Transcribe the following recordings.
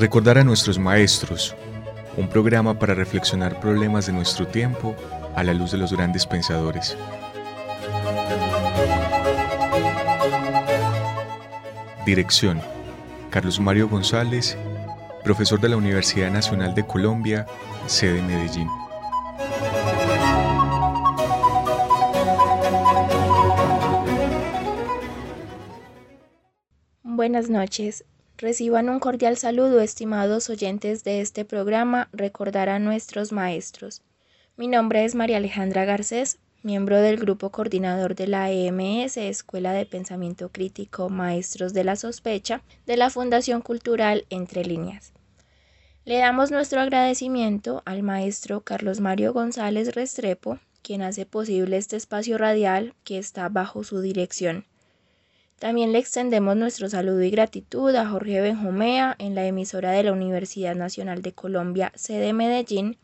Recordar a nuestros maestros, un programa para reflexionar problemas de nuestro tiempo a la luz de los grandes pensadores. Dirección, Carlos Mario González, profesor de la Universidad Nacional de Colombia, sede Medellín. Buenas noches. Reciban un cordial saludo, estimados oyentes de este programa Recordar a nuestros maestros. Mi nombre es María Alejandra Garcés, miembro del grupo coordinador de la EMS, Escuela de Pensamiento Crítico Maestros de la Sospecha, de la Fundación Cultural Entre Líneas. Le damos nuestro agradecimiento al maestro Carlos Mario González Restrepo, quien hace posible este espacio radial que está bajo su dirección. También le extendemos nuestro saludo y gratitud a Jorge Benjumea en la emisora de la Universidad Nacional de Colombia, sede Medellín,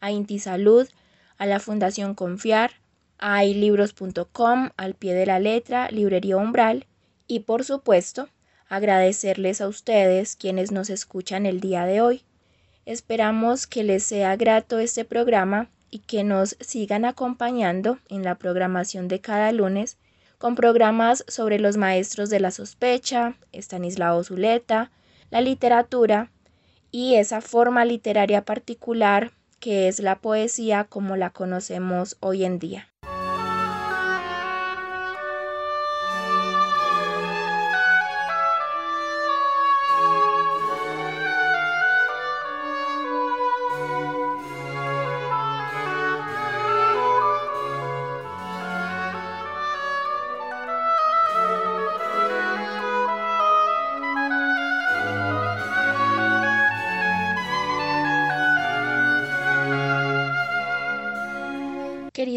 a Inti Salud, a la Fundación Confiar, a ilibros.com, al pie de la letra, Librería Umbral y por supuesto agradecerles a ustedes quienes nos escuchan el día de hoy. Esperamos que les sea grato este programa y que nos sigan acompañando en la programación de cada lunes con programas sobre los maestros de la sospecha, Estanislao Zuleta, la literatura y esa forma literaria particular que es la poesía como la conocemos hoy en día.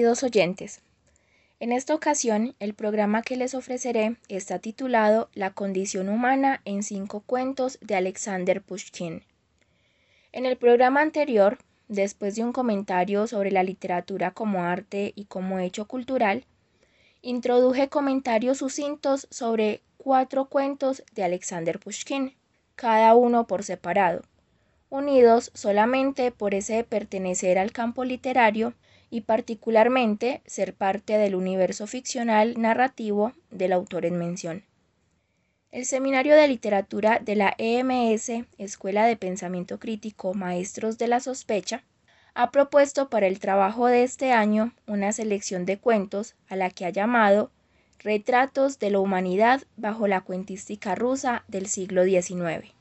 Queridos oyentes, en esta ocasión el programa que les ofreceré está titulado La condición humana en cinco cuentos de Alexander Pushkin. En el programa anterior, después de un comentario sobre la literatura como arte y como hecho cultural, introduje comentarios sucintos sobre cuatro cuentos de Alexander Pushkin, cada uno por separado, unidos solamente por ese pertenecer al campo literario y particularmente ser parte del universo ficcional narrativo del autor en mención. El Seminario de Literatura de la EMS, Escuela de Pensamiento Crítico Maestros de la Sospecha, ha propuesto para el trabajo de este año una selección de cuentos a la que ha llamado Retratos de la Humanidad bajo la cuentística rusa del siglo XIX.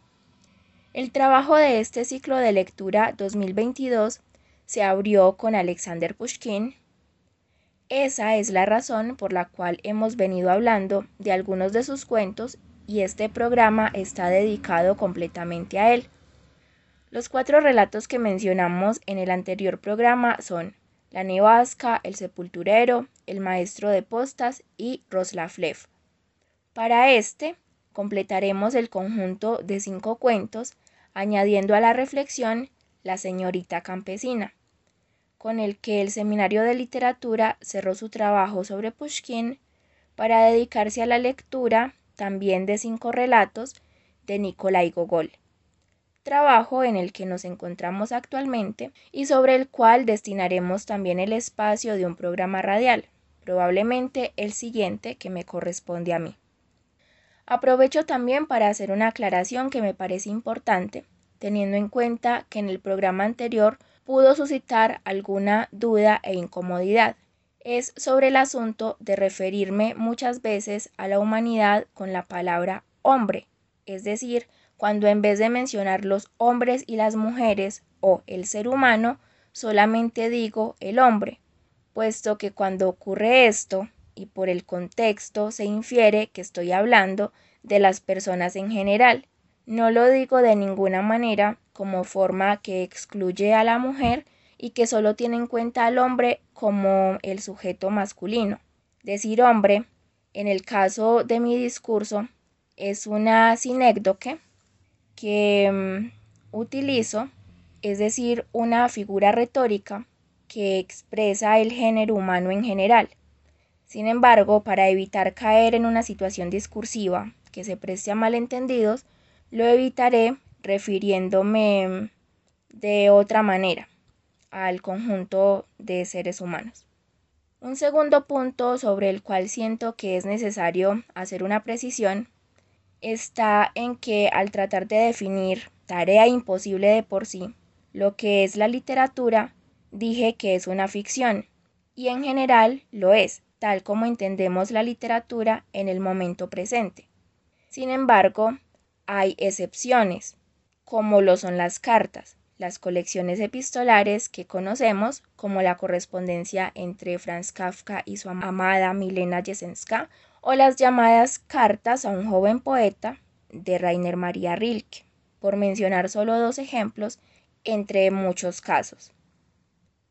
El trabajo de este ciclo de lectura 2022 se abrió con Alexander Pushkin. Esa es la razón por la cual hemos venido hablando de algunos de sus cuentos y este programa está dedicado completamente a él. Los cuatro relatos que mencionamos en el anterior programa son La Nevasca, El Sepulturero, El Maestro de Postas y Roslavlev. Para este, completaremos el conjunto de cinco cuentos, añadiendo a la reflexión La Señorita Campesina con el que el Seminario de Literatura cerró su trabajo sobre Pushkin para dedicarse a la lectura también de cinco relatos de Nikolai Gogol, trabajo en el que nos encontramos actualmente y sobre el cual destinaremos también el espacio de un programa radial, probablemente el siguiente que me corresponde a mí. Aprovecho también para hacer una aclaración que me parece importante, teniendo en cuenta que en el programa anterior pudo suscitar alguna duda e incomodidad. Es sobre el asunto de referirme muchas veces a la humanidad con la palabra hombre, es decir, cuando en vez de mencionar los hombres y las mujeres o el ser humano, solamente digo el hombre, puesto que cuando ocurre esto, y por el contexto se infiere que estoy hablando de las personas en general. No lo digo de ninguna manera como forma que excluye a la mujer y que solo tiene en cuenta al hombre como el sujeto masculino. Decir hombre, en el caso de mi discurso, es una sinécdoque que mm, utilizo, es decir, una figura retórica que expresa el género humano en general. Sin embargo, para evitar caer en una situación discursiva que se preste a malentendidos, lo evitaré refiriéndome de otra manera al conjunto de seres humanos. Un segundo punto sobre el cual siento que es necesario hacer una precisión está en que al tratar de definir tarea imposible de por sí, lo que es la literatura, dije que es una ficción, y en general lo es, tal como entendemos la literatura en el momento presente. Sin embargo, hay excepciones, como lo son las cartas, las colecciones epistolares que conocemos, como la correspondencia entre Franz Kafka y su amada Milena Jesenska, o las llamadas cartas a un joven poeta de Rainer Maria Rilke, por mencionar solo dos ejemplos entre muchos casos.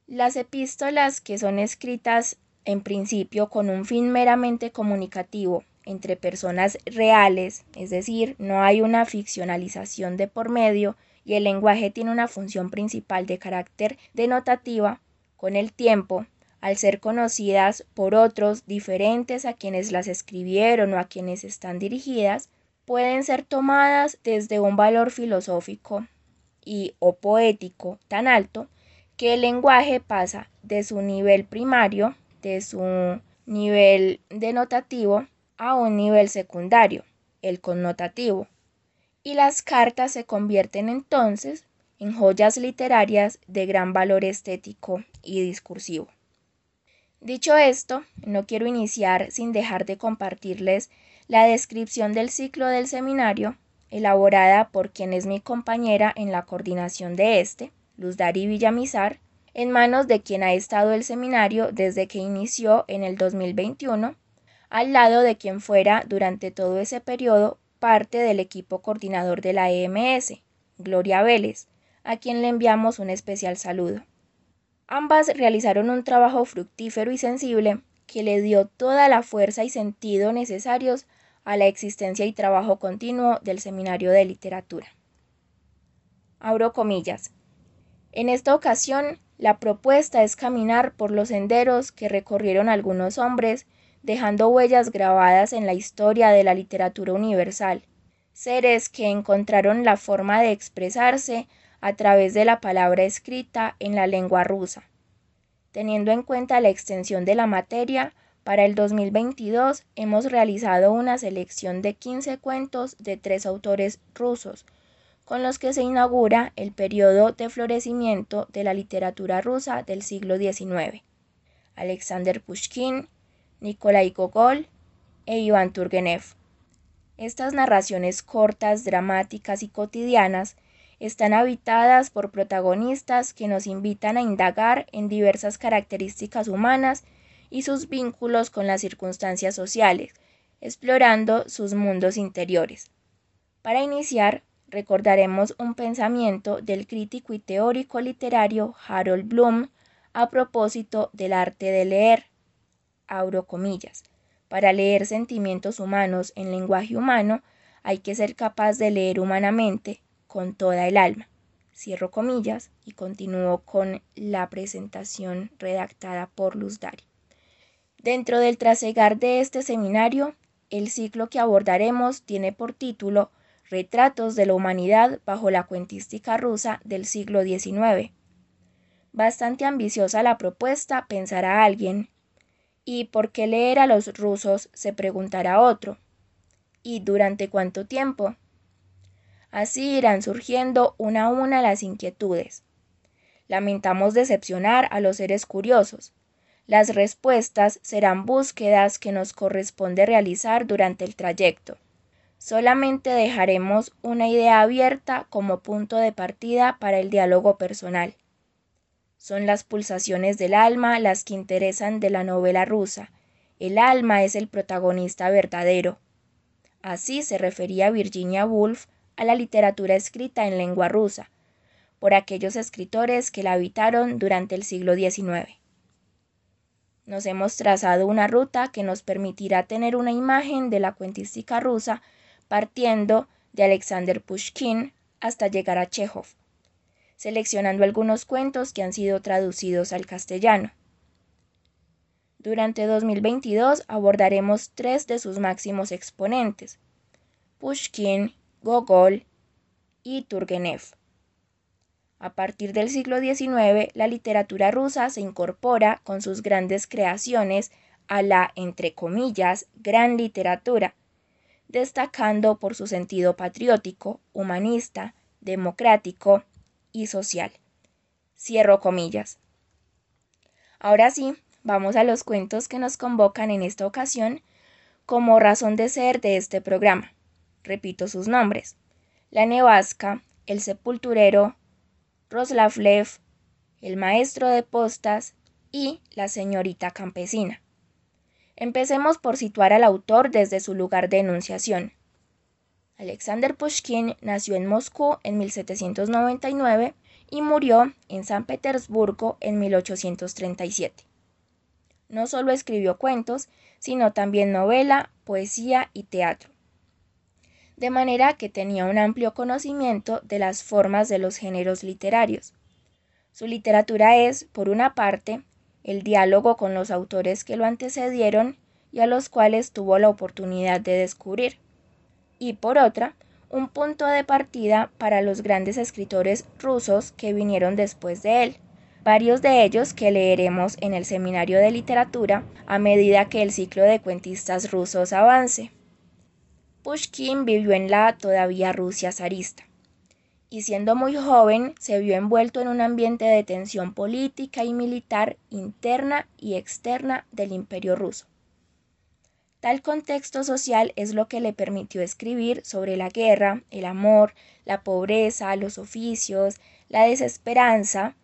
Las epístolas que son escritas en principio con un fin meramente comunicativo entre personas reales, es decir, no hay una ficcionalización de por medio y el lenguaje tiene una función principal de carácter denotativa, con el tiempo, al ser conocidas por otros diferentes a quienes las escribieron o a quienes están dirigidas, pueden ser tomadas desde un valor filosófico y o poético tan alto que el lenguaje pasa de su nivel primario, de su nivel denotativo, a un nivel secundario, el connotativo, y las cartas se convierten entonces en joyas literarias de gran valor estético y discursivo. Dicho esto, no quiero iniciar sin dejar de compartirles la descripción del ciclo del seminario, elaborada por quien es mi compañera en la coordinación de este, Luz Dari Villamizar, en manos de quien ha estado el seminario desde que inició en el 2021, al lado de quien fuera durante todo ese periodo parte del equipo coordinador de la EMS, Gloria Vélez, a quien le enviamos un especial saludo. Ambas realizaron un trabajo fructífero y sensible que le dio toda la fuerza y sentido necesarios a la existencia y trabajo continuo del Seminario de Literatura. Comillas. En esta ocasión, la propuesta es caminar por los senderos que recorrieron algunos hombres, dejando huellas grabadas en la historia de la literatura universal, seres que encontraron la forma de expresarse a través de la palabra escrita en la lengua rusa. Teniendo en cuenta la extensión de la materia, para el 2022 hemos realizado una selección de 15 cuentos de tres autores rusos, con los que se inaugura el periodo de florecimiento de la literatura rusa del siglo XIX. Alexander Pushkin, Nikolai Gogol e Iván Turgenev. Estas narraciones cortas, dramáticas y cotidianas están habitadas por protagonistas que nos invitan a indagar en diversas características humanas y sus vínculos con las circunstancias sociales, explorando sus mundos interiores. Para iniciar, recordaremos un pensamiento del crítico y teórico literario Harold Bloom a propósito del arte de leer. Abro comillas. Para leer sentimientos humanos en lenguaje humano, hay que ser capaz de leer humanamente con toda el alma. Cierro comillas y continúo con la presentación redactada por Luz Dari. Dentro del trasegar de este seminario, el ciclo que abordaremos tiene por título Retratos de la humanidad bajo la cuentística rusa del siglo XIX. Bastante ambiciosa la propuesta, pensará alguien. ¿Y por qué leer a los rusos? se preguntará otro. ¿Y durante cuánto tiempo? Así irán surgiendo una a una las inquietudes. Lamentamos decepcionar a los seres curiosos. Las respuestas serán búsquedas que nos corresponde realizar durante el trayecto. Solamente dejaremos una idea abierta como punto de partida para el diálogo personal. Son las pulsaciones del alma las que interesan de la novela rusa. El alma es el protagonista verdadero. Así se refería Virginia Woolf a la literatura escrita en lengua rusa, por aquellos escritores que la habitaron durante el siglo XIX. Nos hemos trazado una ruta que nos permitirá tener una imagen de la cuentística rusa partiendo de Alexander Pushkin hasta llegar a Chekhov, seleccionando algunos cuentos que han sido traducidos al castellano. Durante 2022 abordaremos tres de sus máximos exponentes, Pushkin, Gogol y Turgenev. A partir del siglo XIX, la literatura rusa se incorpora con sus grandes creaciones a la, entre comillas, gran literatura, destacando por su sentido patriótico, humanista, democrático y social. Cierro comillas. Ahora sí, vamos a los cuentos que nos convocan en esta ocasión como razón de ser de este programa. Repito sus nombres. La Nevasca, El Sepulturero, Roslavlev, El Maestro de Postas y La Señorita Campesina. Empecemos por situar al autor desde su lugar de enunciación. Alexander Pushkin nació en Moscú en 1799 y murió en San Petersburgo en 1837. No solo escribió cuentos, sino también novela, poesía y teatro. De manera que tenía un amplio conocimiento de las formas de los géneros literarios. Su literatura es, por una parte, el diálogo con los autores que lo antecedieron y a los cuales tuvo la oportunidad de descubrir, y por otra, un punto de partida para los grandes escritores rusos que vinieron después de él, varios de ellos que leeremos en el Seminario de Literatura a medida que el ciclo de cuentistas rusos avance. Pushkin vivió en la todavía Rusia zarista, y siendo muy joven se vio envuelto en un ambiente de tensión política y militar interna y externa del imperio ruso. Tal contexto social es lo que le permitió escribir sobre la guerra, el amor, la pobreza, los oficios, la desesperanza,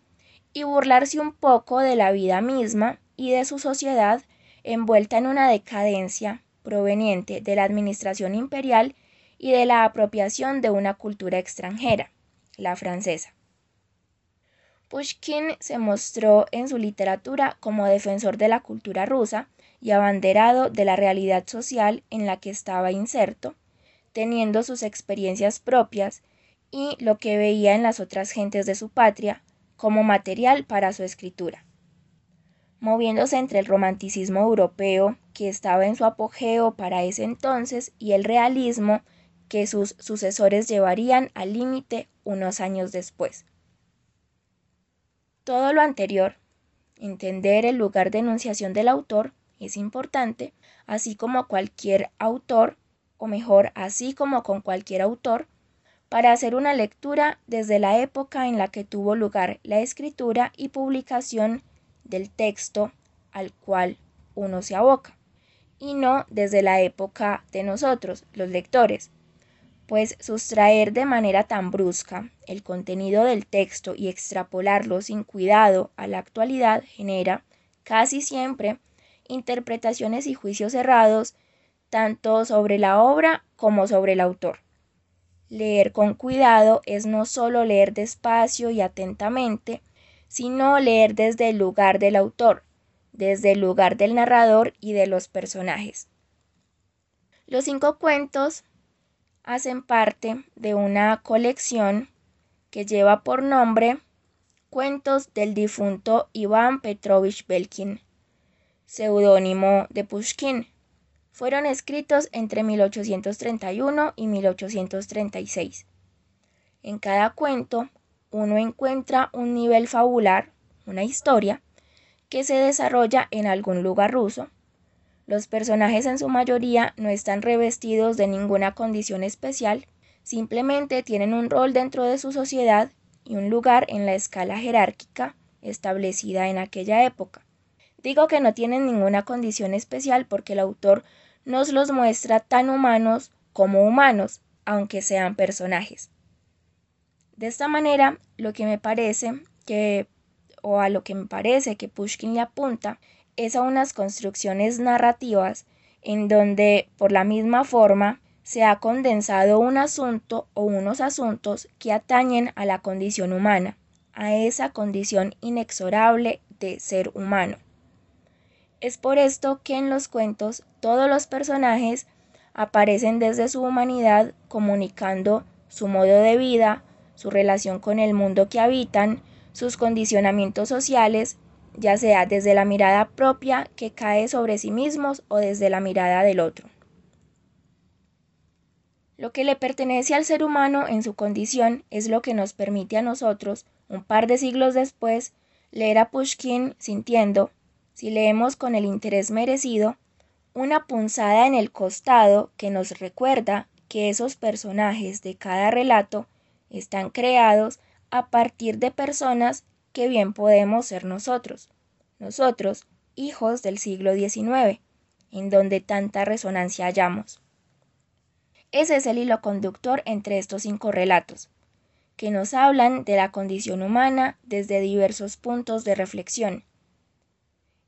y burlarse un poco de la vida misma y de su sociedad envuelta en una decadencia proveniente de la administración imperial y de la apropiación de una cultura extranjera, la francesa. Pushkin se mostró en su literatura como defensor de la cultura rusa y abanderado de la realidad social en la que estaba inserto, teniendo sus experiencias propias y lo que veía en las otras gentes de su patria como material para su escritura. Moviéndose entre el romanticismo europeo, que estaba en su apogeo para ese entonces, y el realismo, que sus sucesores llevarían al límite unos años después. Todo lo anterior, entender el lugar de enunciación del autor, es importante, así como cualquier autor, o mejor, así como con cualquier autor, para hacer una lectura desde la época en la que tuvo lugar la escritura y publicación del texto al cual uno se aboca, y no desde la época de nosotros, los lectores, pues sustraer de manera tan brusca el contenido del texto y extrapolarlo sin cuidado a la actualidad genera casi siempre interpretaciones y juicios errados tanto sobre la obra como sobre el autor. Leer con cuidado es no solo leer despacio y atentamente, sino leer desde el lugar del autor, desde el lugar del narrador y de los personajes. Los cinco cuentos hacen parte de una colección que lleva por nombre Cuentos del difunto Iván Petrovich Belkin, seudónimo de Pushkin fueron escritos entre 1831 y 1836. En cada cuento uno encuentra un nivel fabular, una historia, que se desarrolla en algún lugar ruso. Los personajes en su mayoría no están revestidos de ninguna condición especial, simplemente tienen un rol dentro de su sociedad y un lugar en la escala jerárquica establecida en aquella época. Digo que no tienen ninguna condición especial porque el autor nos los muestra tan humanos como humanos, aunque sean personajes. De esta manera, lo que me parece que, o a lo que me parece que Pushkin le apunta, es a unas construcciones narrativas en donde, por la misma forma, se ha condensado un asunto o unos asuntos que atañen a la condición humana, a esa condición inexorable de ser humano. Es por esto que en los cuentos todos los personajes aparecen desde su humanidad comunicando su modo de vida, su relación con el mundo que habitan, sus condicionamientos sociales, ya sea desde la mirada propia que cae sobre sí mismos o desde la mirada del otro. Lo que le pertenece al ser humano en su condición es lo que nos permite a nosotros, un par de siglos después, leer a Pushkin sintiendo, si leemos con el interés merecido, una punzada en el costado que nos recuerda que esos personajes de cada relato están creados a partir de personas que bien podemos ser nosotros, nosotros, hijos del siglo XIX, en donde tanta resonancia hallamos. Ese es el hilo conductor entre estos cinco relatos, que nos hablan de la condición humana desde diversos puntos de reflexión.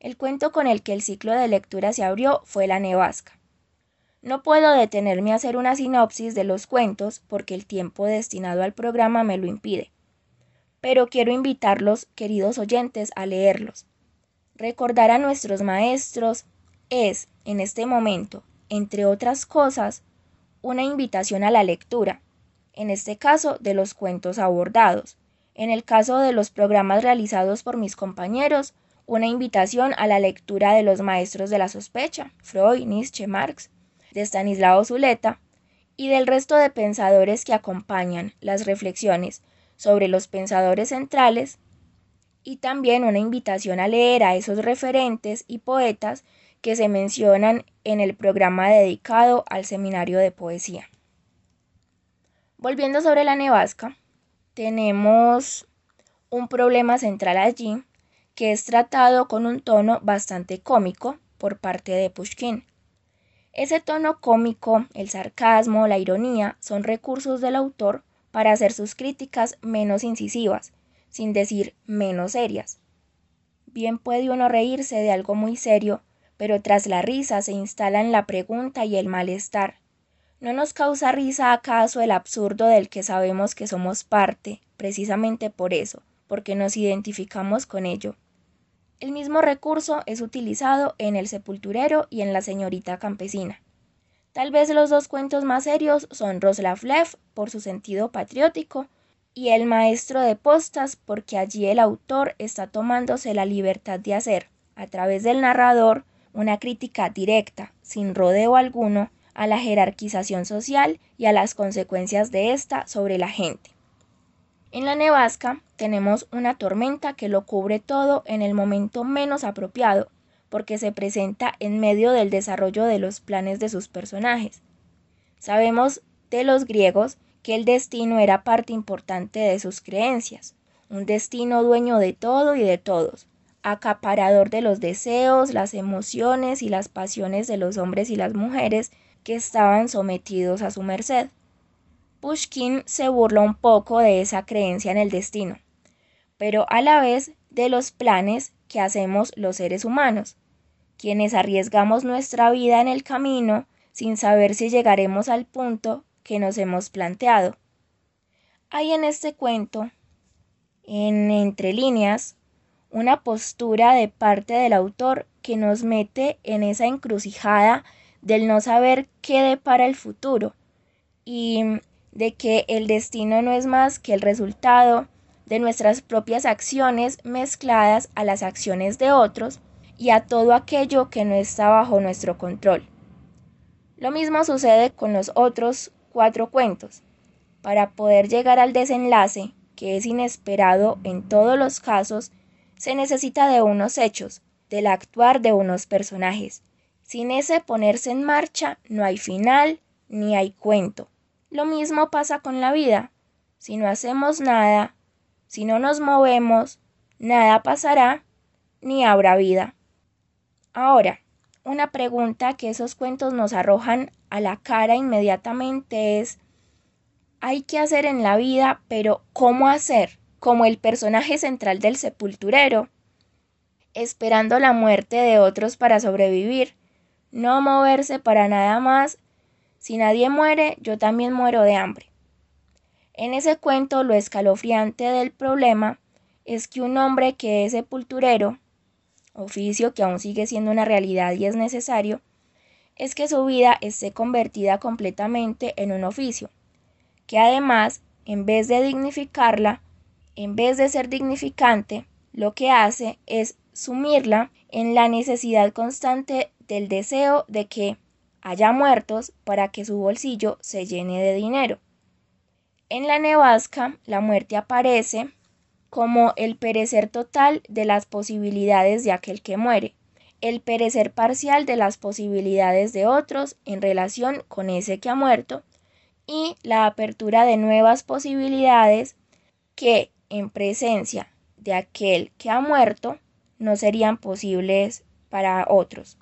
El cuento con el que el ciclo de lectura se abrió fue La Nevasca. No puedo detenerme a hacer una sinopsis de los cuentos porque el tiempo destinado al programa me lo impide, pero quiero invitarlos, queridos oyentes, a leerlos. Recordar a nuestros maestros es, en este momento, entre otras cosas, una invitación a la lectura, en este caso de los cuentos abordados. En el caso de los programas realizados por mis compañeros, una invitación a la lectura de los maestros de la sospecha, Freud, Nietzsche, Marx, de Stanislao Zuleta, y del resto de pensadores que acompañan las reflexiones sobre los pensadores centrales, y también una invitación a leer a esos referentes y poetas que se mencionan en el programa dedicado al seminario de poesía. Volviendo sobre la nevasca, tenemos un problema central allí que es tratado con un tono bastante cómico por parte de Pushkin. Ese tono cómico, el sarcasmo, la ironía son recursos del autor para hacer sus críticas menos incisivas, sin decir menos serias. Bien puede uno reírse de algo muy serio pero tras la risa se instalan la pregunta y el malestar. ¿No nos causa risa acaso el absurdo del que sabemos que somos parte, precisamente por eso, porque nos identificamos con ello? El mismo recurso es utilizado en El sepulturero y en La señorita campesina. Tal vez los dos cuentos más serios son Roslavlev por su sentido patriótico y El maestro de postas porque allí el autor está tomándose la libertad de hacer, a través del narrador, una crítica directa, sin rodeo alguno, a la jerarquización social y a las consecuencias de esta sobre la gente. En la nevasca tenemos una tormenta que lo cubre todo en el momento menos apropiado, porque se presenta en medio del desarrollo de los planes de sus personajes. Sabemos de los griegos que el destino era parte importante de sus creencias, un destino dueño de todo y de todos, acaparador de los deseos, las emociones y las pasiones de los hombres y las mujeres que estaban sometidos a su merced. Pushkin se burla un poco de esa creencia en el destino, pero a la vez de los planes que hacemos los seres humanos, quienes arriesgamos nuestra vida en el camino sin saber si llegaremos al punto que nos hemos planteado. Hay en este cuento, en entre líneas, una postura de parte del autor que nos mete en esa encrucijada del no saber qué depara el futuro y de que el destino no es más que el resultado de nuestras propias acciones mezcladas a las acciones de otros y a todo aquello que no está bajo nuestro control. Lo mismo sucede con los otros cuatro cuentos. Para poder llegar al desenlace, que es inesperado en todos los casos, se necesita de unos hechos, del actuar de unos personajes. Sin ese ponerse en marcha no hay final ni hay cuento. Lo mismo pasa con la vida. Si no hacemos nada, si no nos movemos, nada pasará ni habrá vida. Ahora, una pregunta que esos cuentos nos arrojan a la cara inmediatamente es, hay que hacer en la vida, pero ¿cómo hacer? como el personaje central del sepulturero, esperando la muerte de otros para sobrevivir, no moverse para nada más. Si nadie muere, yo también muero de hambre. En ese cuento lo escalofriante del problema es que un hombre que es sepulturero, oficio que aún sigue siendo una realidad y es necesario, es que su vida esté convertida completamente en un oficio, que además, en vez de dignificarla, en vez de ser dignificante, lo que hace es sumirla en la necesidad constante del deseo de que haya muertos para que su bolsillo se llene de dinero. En la nevasca, la muerte aparece como el perecer total de las posibilidades de aquel que muere, el perecer parcial de las posibilidades de otros en relación con ese que ha muerto, y la apertura de nuevas posibilidades que, en presencia de aquel que ha muerto, no serían posibles para otros.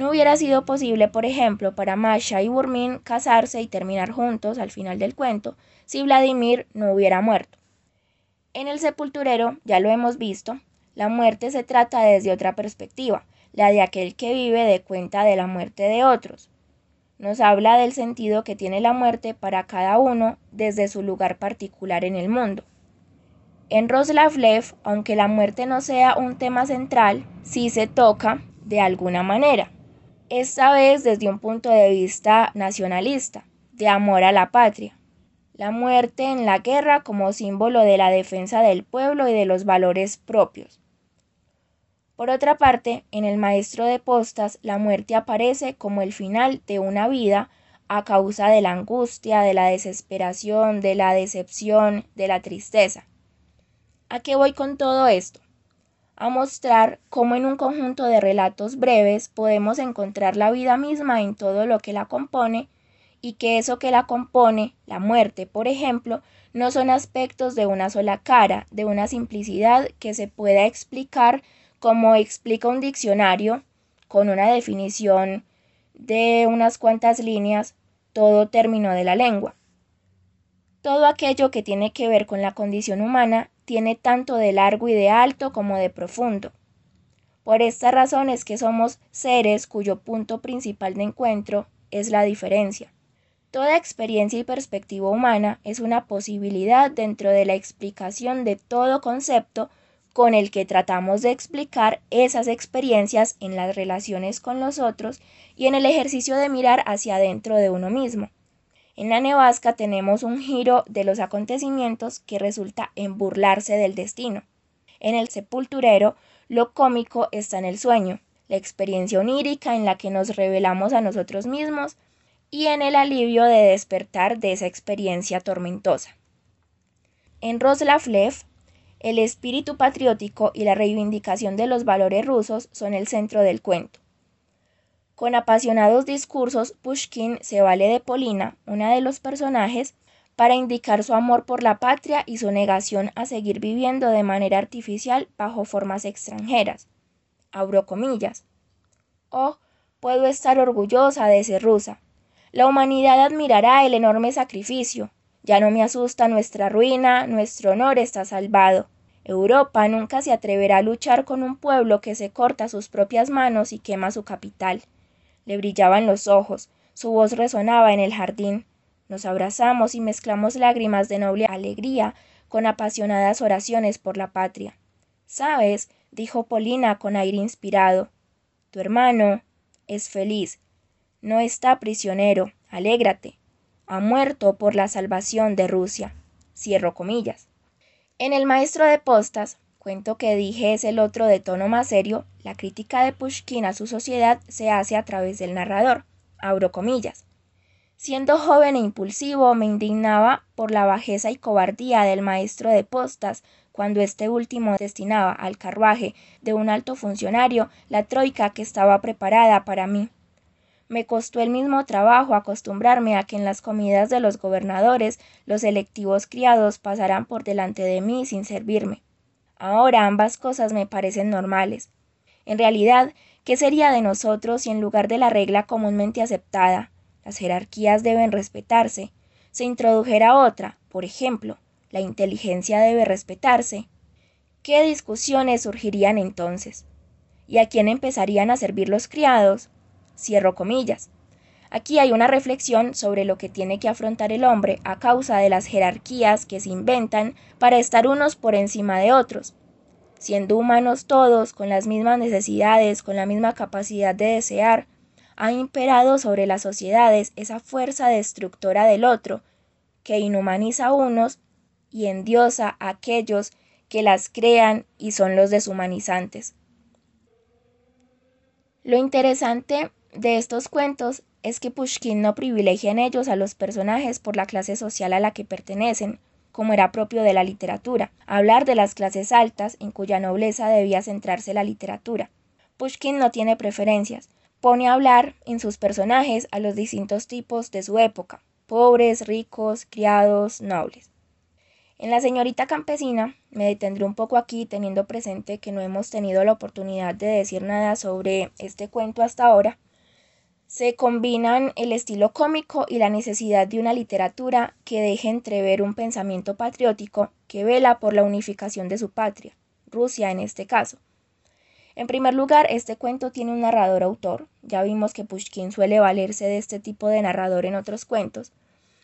No hubiera sido posible, por ejemplo, para Masha y Burmin casarse y terminar juntos al final del cuento si Vladimir no hubiera muerto. En el sepulturero, ya lo hemos visto, la muerte se trata desde otra perspectiva, la de aquel que vive de cuenta de la muerte de otros. Nos habla del sentido que tiene la muerte para cada uno desde su lugar particular en el mundo. En Roslavlev, aunque la muerte no sea un tema central, sí se toca de alguna manera, esta vez desde un punto de vista nacionalista, de amor a la patria. La muerte en la guerra como símbolo de la defensa del pueblo y de los valores propios. Por otra parte, en el maestro de postas, la muerte aparece como el final de una vida a causa de la angustia, de la desesperación, de la decepción, de la tristeza. ¿A qué voy con todo esto? A mostrar cómo en un conjunto de relatos breves podemos encontrar la vida misma en todo lo que la compone y que eso que la compone, la muerte, por ejemplo, no son aspectos de una sola cara, de una simplicidad que se pueda explicar como explica un diccionario con una definición de unas cuantas líneas todo término de la lengua. Todo aquello que tiene que ver con la condición humana tiene tanto de largo y de alto como de profundo. Por esta razón es que somos seres cuyo punto principal de encuentro es la diferencia. Toda experiencia y perspectiva humana es una posibilidad dentro de la explicación de todo concepto con el que tratamos de explicar esas experiencias en las relaciones con los otros y en el ejercicio de mirar hacia adentro de uno mismo. En la nevasca tenemos un giro de los acontecimientos que resulta en burlarse del destino. En el sepulturero, lo cómico está en el sueño, la experiencia onírica en la que nos revelamos a nosotros mismos y en el alivio de despertar de esa experiencia tormentosa. En Roslavlev, el espíritu patriótico y la reivindicación de los valores rusos son el centro del cuento. Con apasionados discursos, Pushkin se vale de Polina, una de los personajes, para indicar su amor por la patria y su negación a seguir viviendo de manera artificial bajo formas extranjeras. Abro comillas. Oh, puedo estar orgullosa de ser rusa. La humanidad admirará el enorme sacrificio. Ya no me asusta nuestra ruina, nuestro honor está salvado. Europa nunca se atreverá a luchar con un pueblo que se corta sus propias manos y quema su capital. Le brillaban los ojos, su voz resonaba en el jardín. Nos abrazamos y mezclamos lágrimas de noble alegría con apasionadas oraciones por la patria. Sabes, dijo Polina con aire inspirado, tu hermano es feliz, no está prisionero, alégrate, ha muerto por la salvación de Rusia. Cierro comillas. En El maestro de postas, cuento que dije es el otro de tono más serio, la crítica de Pushkin a su sociedad se hace a través del narrador. Abro comillas. Siendo joven e impulsivo, me indignaba por la bajeza y cobardía del maestro de postas cuando este último destinaba al carruaje de un alto funcionario la troika que estaba preparada para mí. Me costó el mismo trabajo acostumbrarme a que en las comidas de los gobernadores los electivos criados pasaran por delante de mí sin servirme. Ahora ambas cosas me parecen normales. En realidad, ¿qué sería de nosotros si en lugar de la regla comúnmente aceptada, las jerarquías deben respetarse, se introdujera otra, por ejemplo, la inteligencia debe respetarse? ¿Qué discusiones surgirían entonces? ¿Y a quién empezarían a servir los criados? Cierro comillas. Aquí hay una reflexión sobre lo que tiene que afrontar el hombre a causa de las jerarquías que se inventan para estar unos por encima de otros. Siendo humanos todos, con las mismas necesidades, con la misma capacidad de desear, ha imperado sobre las sociedades esa fuerza destructora del otro, que inhumaniza a unos y endiosa a aquellos que las crean y son los deshumanizantes. Lo interesante de estos cuentos es que Pushkin no privilegia en ellos a los personajes por la clase social a la que pertenecen, como era propio de la literatura, hablar de las clases altas en cuya nobleza debía centrarse la literatura. Pushkin no tiene preferencias, pone a hablar en sus personajes a los distintos tipos de su época, pobres, ricos, criados, nobles. En la señorita campesina me detendré un poco aquí teniendo presente que no hemos tenido la oportunidad de decir nada sobre este cuento hasta ahora, se combinan el estilo cómico y la necesidad de una literatura que deje entrever un pensamiento patriótico que vela por la unificación de su patria, Rusia en este caso. En primer lugar, este cuento tiene un narrador autor. Ya vimos que Pushkin suele valerse de este tipo de narrador en otros cuentos,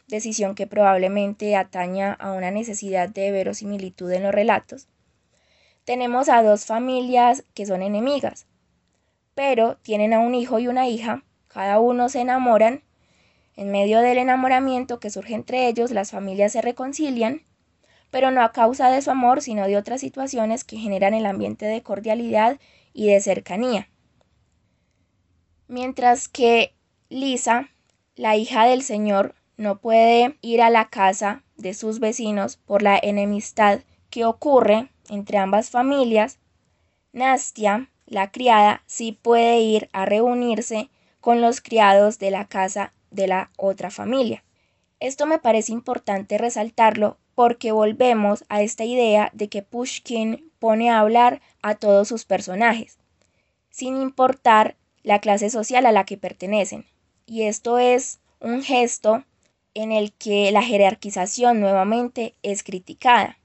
decisión que probablemente ataña a una necesidad de verosimilitud en los relatos. Tenemos a dos familias que son enemigas, pero tienen a un hijo y una hija cada uno se enamoran. En medio del enamoramiento que surge entre ellos, las familias se reconcilian, pero no a causa de su amor, sino de otras situaciones que generan el ambiente de cordialidad y de cercanía. Mientras que Lisa, la hija del Señor, no puede ir a la casa de sus vecinos por la enemistad que ocurre entre ambas familias, Nastia, la criada, sí puede ir a reunirse con los criados de la casa de la otra familia. Esto me parece importante resaltarlo porque volvemos a esta idea de que Pushkin pone a hablar a todos sus personajes, sin importar la clase social a la que pertenecen. Y esto es un gesto en el que la jerarquización nuevamente es criticada.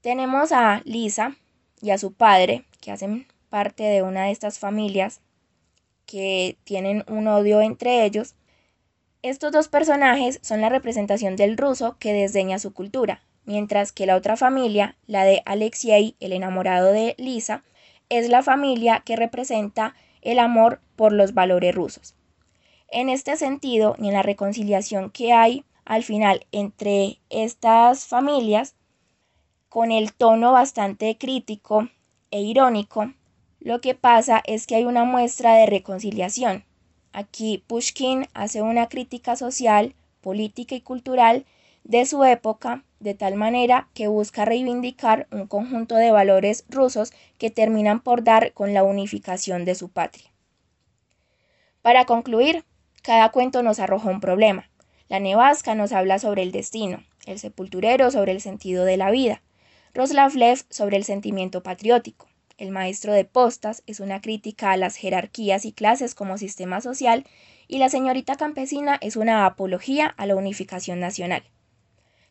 Tenemos a Lisa y a su padre, que hacen parte de una de estas familias que tienen un odio entre ellos. Estos dos personajes son la representación del ruso que desdeña su cultura, mientras que la otra familia, la de Alexei, el enamorado de Lisa, es la familia que representa el amor por los valores rusos. En este sentido, y en la reconciliación que hay al final entre estas familias, con el tono bastante crítico e irónico, lo que pasa es que hay una muestra de reconciliación. Aquí Pushkin hace una crítica social, política y cultural de su época, de tal manera que busca reivindicar un conjunto de valores rusos que terminan por dar con la unificación de su patria. Para concluir, cada cuento nos arroja un problema. La nevasca nos habla sobre el destino, el sepulturero sobre el sentido de la vida, Roslavlev sobre el sentimiento patriótico, el maestro de postas es una crítica a las jerarquías y clases como sistema social y la señorita campesina es una apología a la unificación nacional.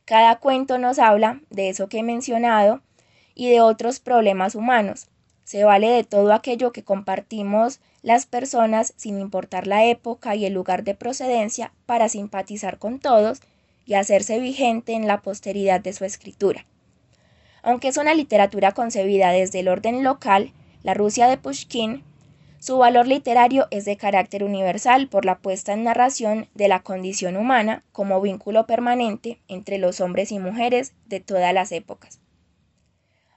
Cada cuento nos habla de eso que he mencionado y de otros problemas humanos. Se vale de todo aquello que compartimos las personas sin importar la época y el lugar de procedencia para simpatizar con todos y hacerse vigente en la posteridad de su escritura. Aunque es una literatura concebida desde el orden local, la Rusia de Pushkin, su valor literario es de carácter universal por la puesta en narración de la condición humana como vínculo permanente entre los hombres y mujeres de todas las épocas.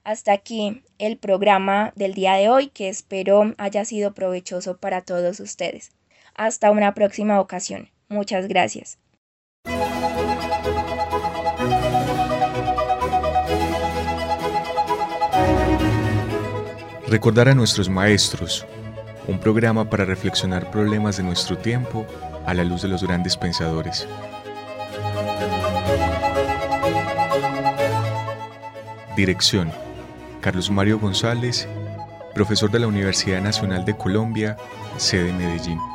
Hasta aquí el programa del día de hoy que espero haya sido provechoso para todos ustedes. Hasta una próxima ocasión. Muchas gracias. Recordar a nuestros maestros, un programa para reflexionar problemas de nuestro tiempo a la luz de los grandes pensadores. Dirección, Carlos Mario González, profesor de la Universidad Nacional de Colombia, sede Medellín.